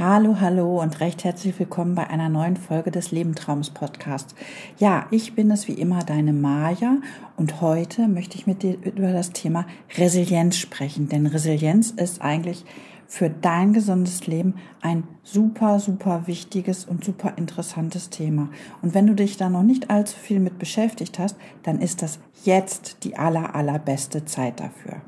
Hallo, hallo und recht herzlich willkommen bei einer neuen Folge des Lebentraums Podcasts. Ja, ich bin es wie immer deine Maja und heute möchte ich mit dir über das Thema Resilienz sprechen, denn Resilienz ist eigentlich für dein gesundes Leben ein super, super wichtiges und super interessantes Thema. Und wenn du dich da noch nicht allzu viel mit beschäftigt hast, dann ist das jetzt die aller, allerbeste Zeit dafür.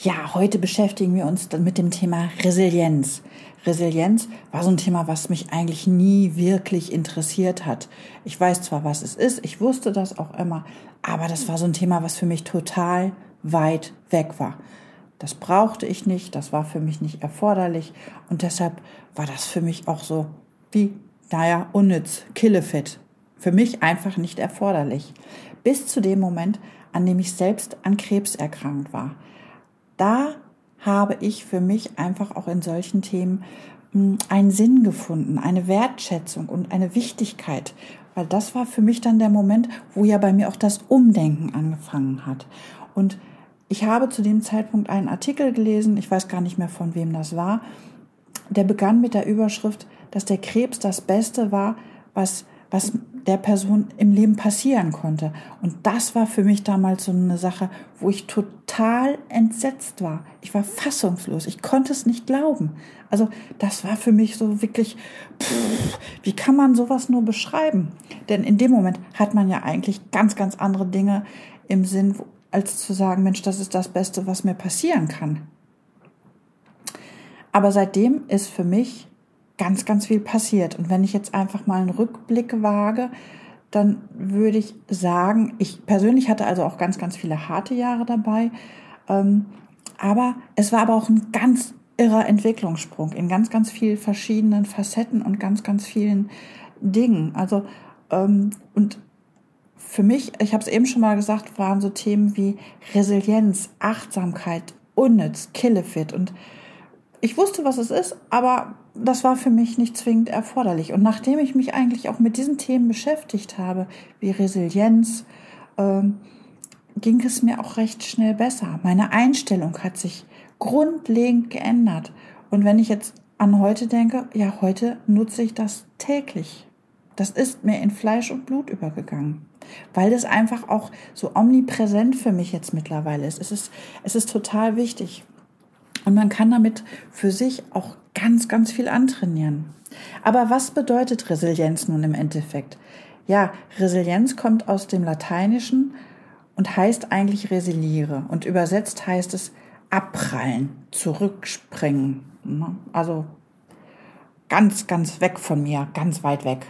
Ja, heute beschäftigen wir uns mit dem Thema Resilienz. Resilienz war so ein Thema, was mich eigentlich nie wirklich interessiert hat. Ich weiß zwar, was es ist, ich wusste das auch immer, aber das war so ein Thema, was für mich total weit weg war. Das brauchte ich nicht, das war für mich nicht erforderlich und deshalb war das für mich auch so wie, naja, unnütz, killefit. Für mich einfach nicht erforderlich. Bis zu dem Moment, an dem ich selbst an Krebs erkrankt war da habe ich für mich einfach auch in solchen Themen hm, einen Sinn gefunden, eine Wertschätzung und eine Wichtigkeit, weil das war für mich dann der Moment, wo ja bei mir auch das Umdenken angefangen hat. Und ich habe zu dem Zeitpunkt einen Artikel gelesen, ich weiß gar nicht mehr von wem das war, der begann mit der Überschrift, dass der Krebs das Beste war, was was der Person im Leben passieren konnte. Und das war für mich damals so eine Sache, wo ich total entsetzt war. Ich war fassungslos. Ich konnte es nicht glauben. Also das war für mich so wirklich, pff, wie kann man sowas nur beschreiben? Denn in dem Moment hat man ja eigentlich ganz, ganz andere Dinge im Sinn, als zu sagen, Mensch, das ist das Beste, was mir passieren kann. Aber seitdem ist für mich ganz, ganz viel passiert. Und wenn ich jetzt einfach mal einen Rückblick wage, dann würde ich sagen, ich persönlich hatte also auch ganz, ganz viele harte Jahre dabei. Ähm, aber es war aber auch ein ganz irrer Entwicklungssprung in ganz, ganz vielen verschiedenen Facetten und ganz, ganz vielen Dingen. Also, ähm, und für mich, ich habe es eben schon mal gesagt, waren so Themen wie Resilienz, Achtsamkeit, Unnütz, Killefit und ich wusste, was es ist, aber das war für mich nicht zwingend erforderlich. Und nachdem ich mich eigentlich auch mit diesen Themen beschäftigt habe, wie Resilienz, ähm, ging es mir auch recht schnell besser. Meine Einstellung hat sich grundlegend geändert. Und wenn ich jetzt an heute denke, ja, heute nutze ich das täglich. Das ist mir in Fleisch und Blut übergegangen, weil das einfach auch so omnipräsent für mich jetzt mittlerweile ist. Es ist, es ist total wichtig. Und man kann damit für sich auch ganz, ganz viel antrainieren. Aber was bedeutet Resilienz nun im Endeffekt? Ja, Resilienz kommt aus dem Lateinischen und heißt eigentlich resiliere. Und übersetzt heißt es abprallen, zurückspringen. Ne? Also ganz, ganz weg von mir, ganz weit weg.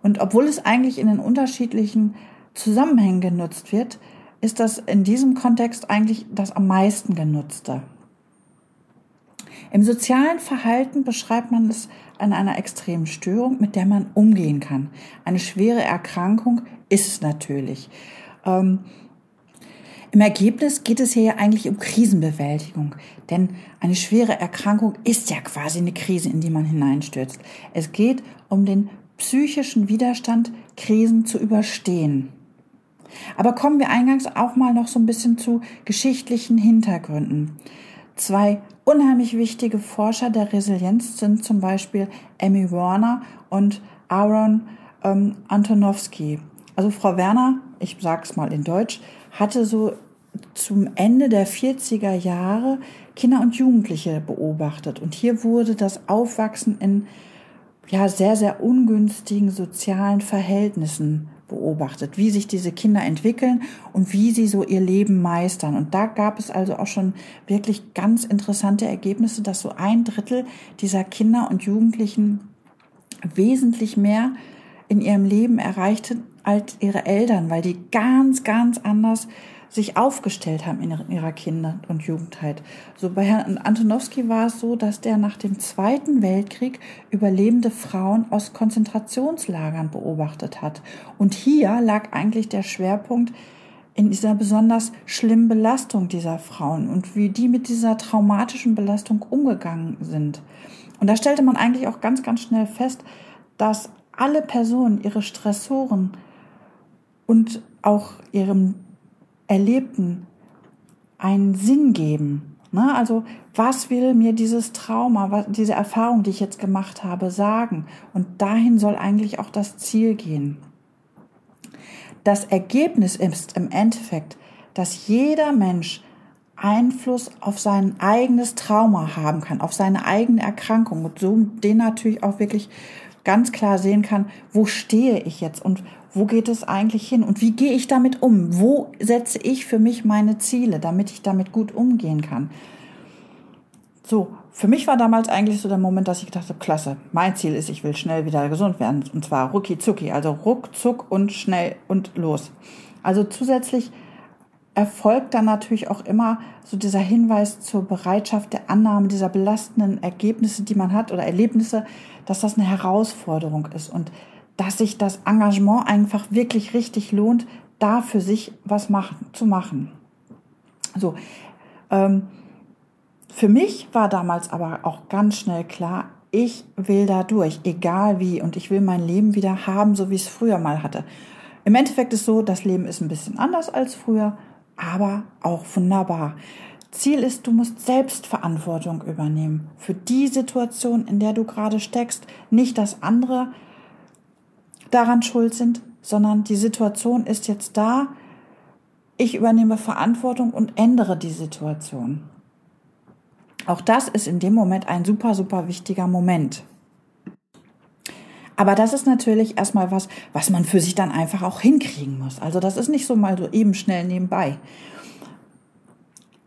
Und obwohl es eigentlich in den unterschiedlichen Zusammenhängen genutzt wird, ist das in diesem Kontext eigentlich das am meisten genutzte. Im sozialen Verhalten beschreibt man es an einer extremen Störung, mit der man umgehen kann. Eine schwere Erkrankung ist es natürlich. Ähm, Im Ergebnis geht es hier ja eigentlich um Krisenbewältigung, denn eine schwere Erkrankung ist ja quasi eine Krise, in die man hineinstürzt. Es geht um den psychischen Widerstand, Krisen zu überstehen. Aber kommen wir eingangs auch mal noch so ein bisschen zu geschichtlichen Hintergründen. Zwei unheimlich wichtige Forscher der Resilienz sind zum Beispiel Amy Warner und Aaron ähm, Antonowski. Also Frau Werner, ich sage es mal in Deutsch, hatte so zum Ende der 40er Jahre Kinder und Jugendliche beobachtet. Und hier wurde das Aufwachsen in ja, sehr, sehr ungünstigen sozialen Verhältnissen beobachtet, wie sich diese Kinder entwickeln und wie sie so ihr Leben meistern. Und da gab es also auch schon wirklich ganz interessante Ergebnisse, dass so ein Drittel dieser Kinder und Jugendlichen wesentlich mehr in ihrem Leben erreichten als ihre Eltern, weil die ganz, ganz anders sich aufgestellt haben in ihrer Kinder- und Jugendheit. So bei Herrn Antonowski war es so, dass der nach dem Zweiten Weltkrieg überlebende Frauen aus Konzentrationslagern beobachtet hat. Und hier lag eigentlich der Schwerpunkt in dieser besonders schlimmen Belastung dieser Frauen und wie die mit dieser traumatischen Belastung umgegangen sind. Und da stellte man eigentlich auch ganz, ganz schnell fest, dass alle Personen ihre Stressoren und auch ihrem Erlebten einen Sinn geben. Ne? Also was will mir dieses Trauma, was, diese Erfahrung, die ich jetzt gemacht habe, sagen? Und dahin soll eigentlich auch das Ziel gehen. Das Ergebnis ist im Endeffekt, dass jeder Mensch Einfluss auf sein eigenes Trauma haben kann, auf seine eigene Erkrankung und so den natürlich auch wirklich ganz klar sehen kann, wo stehe ich jetzt und wo geht es eigentlich hin und wie gehe ich damit um? Wo setze ich für mich meine Ziele, damit ich damit gut umgehen kann? So, für mich war damals eigentlich so der Moment, dass ich gedacht habe, klasse, mein Ziel ist, ich will schnell wieder gesund werden. Und zwar rucki zucki, also ruckzuck und schnell und los. Also zusätzlich erfolgt dann natürlich auch immer so dieser Hinweis zur Bereitschaft der Annahme dieser belastenden Ergebnisse, die man hat oder Erlebnisse, dass das eine Herausforderung ist und dass sich das Engagement einfach wirklich richtig lohnt, da für sich was machen, zu machen. So, ähm, für mich war damals aber auch ganz schnell klar, ich will da durch, egal wie, und ich will mein Leben wieder haben, so wie es früher mal hatte. Im Endeffekt ist so, das Leben ist ein bisschen anders als früher, aber auch wunderbar. Ziel ist, du musst selbst Verantwortung übernehmen für die Situation, in der du gerade steckst. Nicht, dass andere daran schuld sind, sondern die Situation ist jetzt da. Ich übernehme Verantwortung und ändere die Situation. Auch das ist in dem Moment ein super, super wichtiger Moment. Aber das ist natürlich erstmal was, was man für sich dann einfach auch hinkriegen muss. Also das ist nicht so mal so eben schnell nebenbei.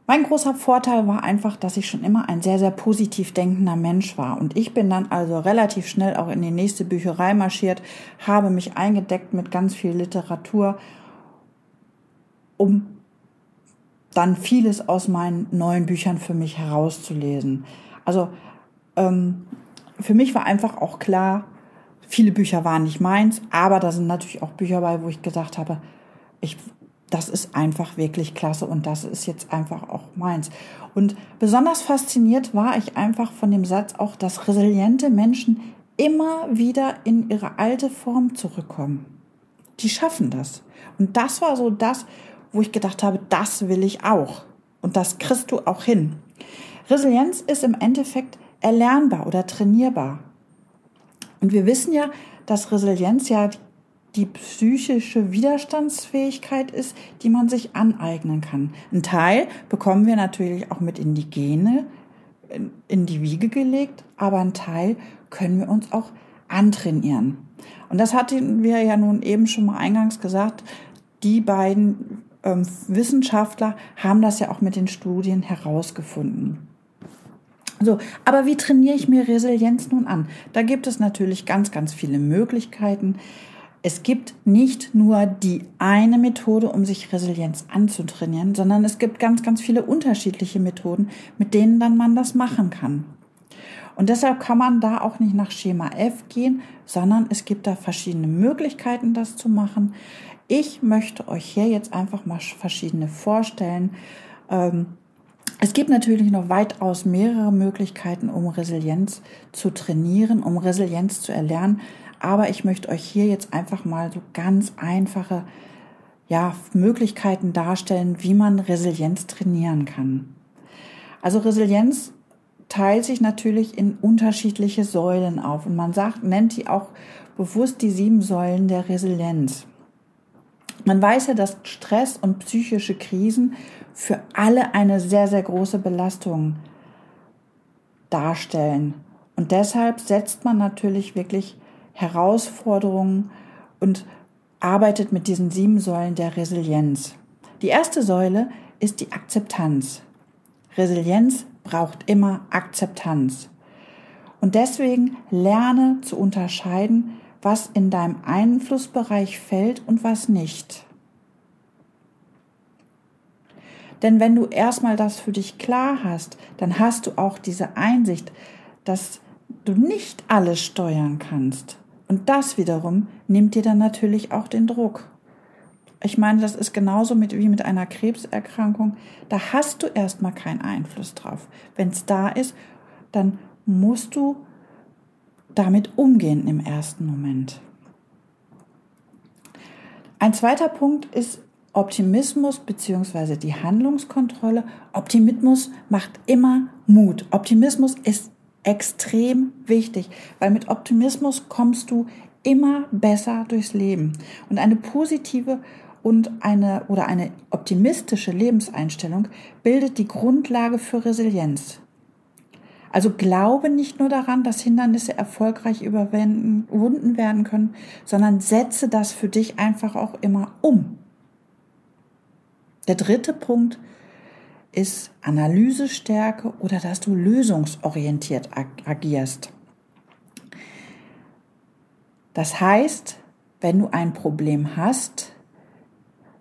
Mein großer Vorteil war einfach, dass ich schon immer ein sehr, sehr positiv denkender Mensch war. Und ich bin dann also relativ schnell auch in die nächste Bücherei marschiert, habe mich eingedeckt mit ganz viel Literatur, um dann vieles aus meinen neuen Büchern für mich herauszulesen. Also ähm, für mich war einfach auch klar, Viele Bücher waren nicht meins, aber da sind natürlich auch Bücher bei, wo ich gesagt habe, ich, das ist einfach wirklich klasse und das ist jetzt einfach auch meins. Und besonders fasziniert war ich einfach von dem Satz auch, dass resiliente Menschen immer wieder in ihre alte Form zurückkommen. Die schaffen das. Und das war so das, wo ich gedacht habe, das will ich auch. Und das kriegst du auch hin. Resilienz ist im Endeffekt erlernbar oder trainierbar. Und wir wissen ja, dass Resilienz ja die psychische Widerstandsfähigkeit ist, die man sich aneignen kann. Ein Teil bekommen wir natürlich auch mit in die Gene, in die Wiege gelegt, aber ein Teil können wir uns auch antrainieren. Und das hatten wir ja nun eben schon mal eingangs gesagt. Die beiden ähm, Wissenschaftler haben das ja auch mit den Studien herausgefunden. So, aber wie trainiere ich mir Resilienz nun an? Da gibt es natürlich ganz, ganz viele Möglichkeiten. Es gibt nicht nur die eine Methode, um sich Resilienz anzutrainieren, sondern es gibt ganz, ganz viele unterschiedliche Methoden, mit denen dann man das machen kann. Und deshalb kann man da auch nicht nach Schema F gehen, sondern es gibt da verschiedene Möglichkeiten, das zu machen. Ich möchte euch hier jetzt einfach mal verschiedene vorstellen. Ähm, es gibt natürlich noch weitaus mehrere Möglichkeiten, um Resilienz zu trainieren, um Resilienz zu erlernen. Aber ich möchte euch hier jetzt einfach mal so ganz einfache ja, Möglichkeiten darstellen, wie man Resilienz trainieren kann. Also Resilienz teilt sich natürlich in unterschiedliche Säulen auf und man sagt, nennt die auch bewusst die sieben Säulen der Resilienz. Man weiß ja, dass Stress und psychische Krisen für alle eine sehr, sehr große Belastung darstellen. Und deshalb setzt man natürlich wirklich Herausforderungen und arbeitet mit diesen sieben Säulen der Resilienz. Die erste Säule ist die Akzeptanz. Resilienz braucht immer Akzeptanz. Und deswegen lerne zu unterscheiden, was in deinem Einflussbereich fällt und was nicht. Denn wenn du erstmal das für dich klar hast, dann hast du auch diese Einsicht, dass du nicht alles steuern kannst. Und das wiederum nimmt dir dann natürlich auch den Druck. Ich meine, das ist genauso mit, wie mit einer Krebserkrankung. Da hast du erstmal keinen Einfluss drauf. Wenn es da ist, dann musst du damit umgehen im ersten Moment. Ein zweiter Punkt ist Optimismus bzw. die Handlungskontrolle. Optimismus macht immer Mut. Optimismus ist extrem wichtig, weil mit Optimismus kommst du immer besser durchs Leben. Und eine positive und eine oder eine optimistische Lebenseinstellung bildet die Grundlage für Resilienz. Also glaube nicht nur daran, dass Hindernisse erfolgreich überwunden werden können, sondern setze das für dich einfach auch immer um. Der dritte Punkt ist Analysestärke oder dass du lösungsorientiert agierst. Das heißt, wenn du ein Problem hast,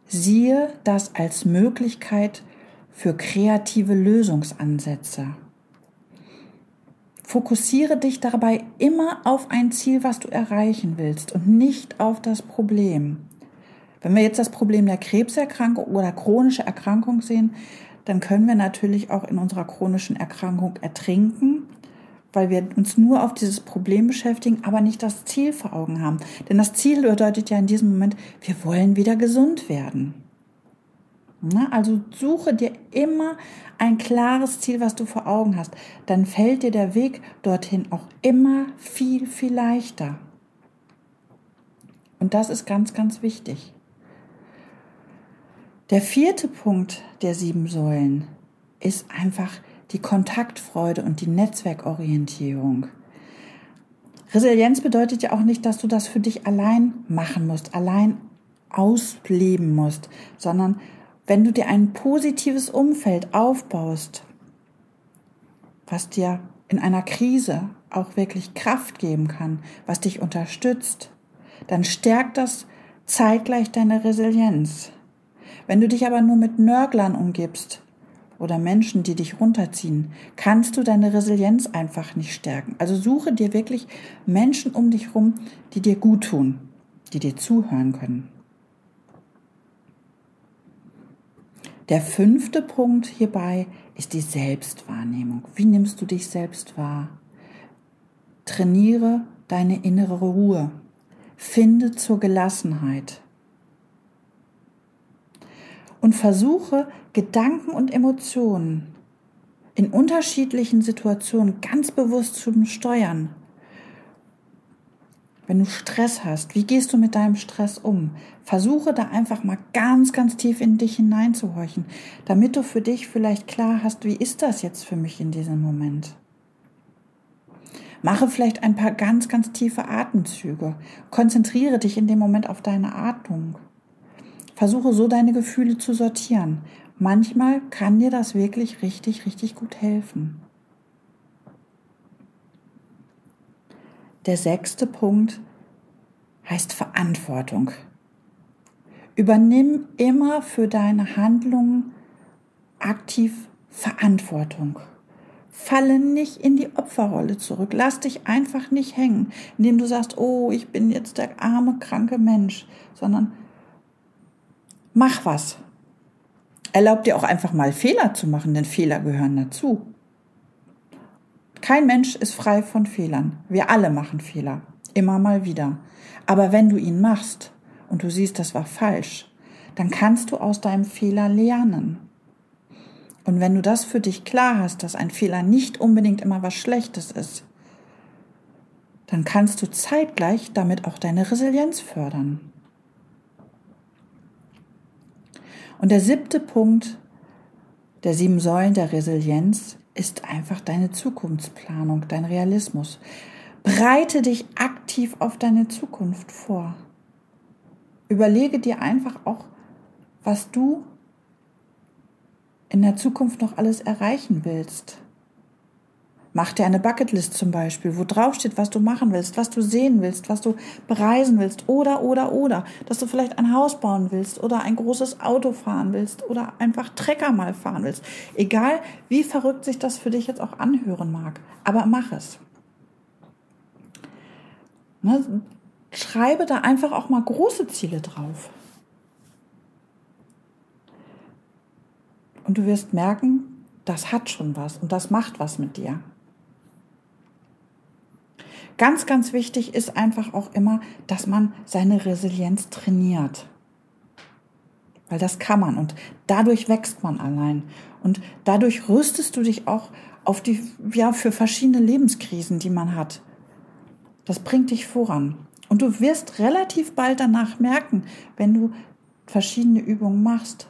siehe das als Möglichkeit für kreative Lösungsansätze. Fokussiere dich dabei immer auf ein Ziel, was du erreichen willst und nicht auf das Problem. Wenn wir jetzt das Problem der Krebserkrankung oder chronische Erkrankung sehen, dann können wir natürlich auch in unserer chronischen Erkrankung ertrinken, weil wir uns nur auf dieses Problem beschäftigen, aber nicht das Ziel vor Augen haben. Denn das Ziel bedeutet ja in diesem Moment, wir wollen wieder gesund werden. Also suche dir immer ein klares Ziel, was du vor Augen hast. Dann fällt dir der Weg dorthin auch immer viel, viel leichter. Und das ist ganz, ganz wichtig. Der vierte Punkt der sieben Säulen ist einfach die Kontaktfreude und die Netzwerkorientierung. Resilienz bedeutet ja auch nicht, dass du das für dich allein machen musst, allein ausleben musst, sondern wenn du dir ein positives Umfeld aufbaust, was dir in einer Krise auch wirklich Kraft geben kann, was dich unterstützt, dann stärkt das zeitgleich deine Resilienz. Wenn du dich aber nur mit Nörglern umgibst oder Menschen, die dich runterziehen, kannst du deine Resilienz einfach nicht stärken. Also suche dir wirklich Menschen um dich rum, die dir gut tun, die dir zuhören können. Der fünfte Punkt hierbei ist die Selbstwahrnehmung. Wie nimmst du dich selbst wahr? Trainiere deine innere Ruhe. Finde zur Gelassenheit. Und versuche Gedanken und Emotionen in unterschiedlichen Situationen ganz bewusst zu steuern wenn du Stress hast, wie gehst du mit deinem Stress um? Versuche da einfach mal ganz, ganz tief in dich hineinzuhorchen, damit du für dich vielleicht klar hast, wie ist das jetzt für mich in diesem Moment? Mache vielleicht ein paar ganz, ganz tiefe Atemzüge. Konzentriere dich in dem Moment auf deine Atmung. Versuche so deine Gefühle zu sortieren. Manchmal kann dir das wirklich richtig, richtig gut helfen. Der sechste Punkt heißt Verantwortung. Übernimm immer für deine Handlungen aktiv Verantwortung. Falle nicht in die Opferrolle zurück. Lass dich einfach nicht hängen, indem du sagst, oh, ich bin jetzt der arme, kranke Mensch, sondern mach was. Erlaub dir auch einfach mal Fehler zu machen, denn Fehler gehören dazu. Kein Mensch ist frei von Fehlern. Wir alle machen Fehler. Immer mal wieder. Aber wenn du ihn machst und du siehst, das war falsch, dann kannst du aus deinem Fehler lernen. Und wenn du das für dich klar hast, dass ein Fehler nicht unbedingt immer was Schlechtes ist, dann kannst du zeitgleich damit auch deine Resilienz fördern. Und der siebte Punkt der sieben Säulen der Resilienz ist einfach deine Zukunftsplanung, dein Realismus. Breite dich aktiv auf deine Zukunft vor. Überlege dir einfach auch, was du in der Zukunft noch alles erreichen willst. Mach dir eine Bucketlist zum Beispiel, wo drauf steht, was du machen willst, was du sehen willst, was du bereisen willst oder, oder, oder. Dass du vielleicht ein Haus bauen willst oder ein großes Auto fahren willst oder einfach Trecker mal fahren willst. Egal, wie verrückt sich das für dich jetzt auch anhören mag. Aber mach es. Ne? Schreibe da einfach auch mal große Ziele drauf. Und du wirst merken, das hat schon was und das macht was mit dir. Ganz, ganz wichtig ist einfach auch immer, dass man seine Resilienz trainiert. Weil das kann man und dadurch wächst man allein. Und dadurch rüstest du dich auch auf die, ja, für verschiedene Lebenskrisen, die man hat. Das bringt dich voran. Und du wirst relativ bald danach merken, wenn du verschiedene Übungen machst,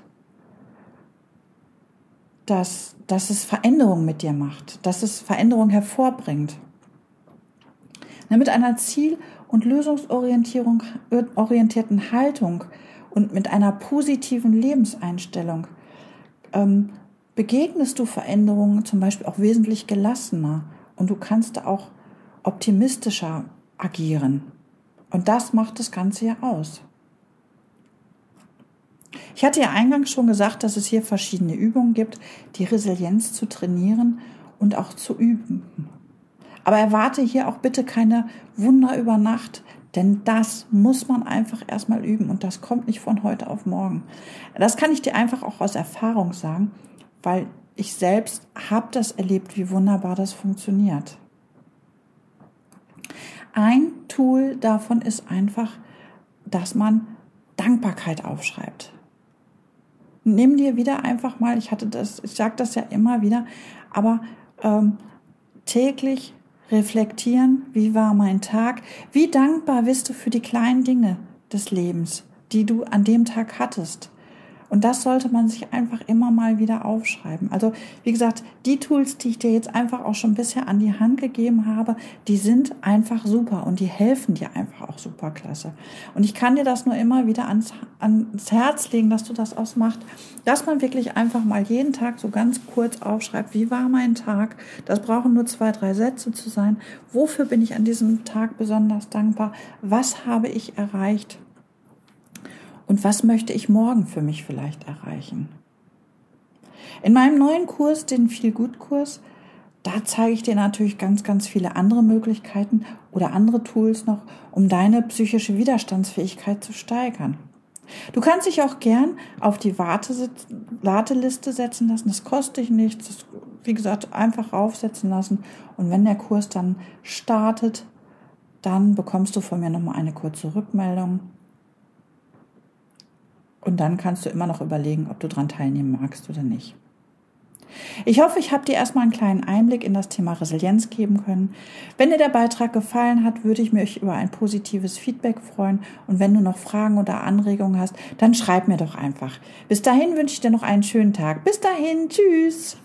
dass, dass es Veränderungen mit dir macht, dass es Veränderungen hervorbringt. Mit einer ziel- und lösungsorientierten Haltung und mit einer positiven Lebenseinstellung ähm, begegnest du Veränderungen zum Beispiel auch wesentlich gelassener und du kannst auch optimistischer agieren. Und das macht das Ganze ja aus. Ich hatte ja eingangs schon gesagt, dass es hier verschiedene Übungen gibt, die Resilienz zu trainieren und auch zu üben. Aber erwarte hier auch bitte keine Wunder über Nacht, denn das muss man einfach erstmal üben und das kommt nicht von heute auf morgen. Das kann ich dir einfach auch aus Erfahrung sagen, weil ich selbst habe das erlebt, wie wunderbar das funktioniert. Ein Tool davon ist einfach, dass man Dankbarkeit aufschreibt. Nimm dir wieder einfach mal, ich hatte das, ich sage das ja immer wieder, aber ähm, täglich reflektieren, wie war mein Tag, wie dankbar bist du für die kleinen Dinge des Lebens, die du an dem Tag hattest. Und das sollte man sich einfach immer mal wieder aufschreiben. Also, wie gesagt, die Tools, die ich dir jetzt einfach auch schon bisher an die Hand gegeben habe, die sind einfach super und die helfen dir einfach auch super klasse. Und ich kann dir das nur immer wieder ans, ans Herz legen, dass du das ausmachst, dass man wirklich einfach mal jeden Tag so ganz kurz aufschreibt, wie war mein Tag? Das brauchen nur zwei, drei Sätze zu sein. Wofür bin ich an diesem Tag besonders dankbar? Was habe ich erreicht? Und was möchte ich morgen für mich vielleicht erreichen? In meinem neuen Kurs, den Feel-Gut-Kurs, da zeige ich dir natürlich ganz, ganz viele andere Möglichkeiten oder andere Tools noch, um deine psychische Widerstandsfähigkeit zu steigern. Du kannst dich auch gern auf die Warteliste setzen lassen. Das kostet dich nichts. Das, wie gesagt, einfach aufsetzen lassen. Und wenn der Kurs dann startet, dann bekommst du von mir nochmal eine kurze Rückmeldung. Und dann kannst du immer noch überlegen, ob du daran teilnehmen magst oder nicht. Ich hoffe, ich habe dir erstmal einen kleinen Einblick in das Thema Resilienz geben können. Wenn dir der Beitrag gefallen hat, würde ich mich über ein positives Feedback freuen. Und wenn du noch Fragen oder Anregungen hast, dann schreib mir doch einfach. Bis dahin wünsche ich dir noch einen schönen Tag. Bis dahin, tschüss.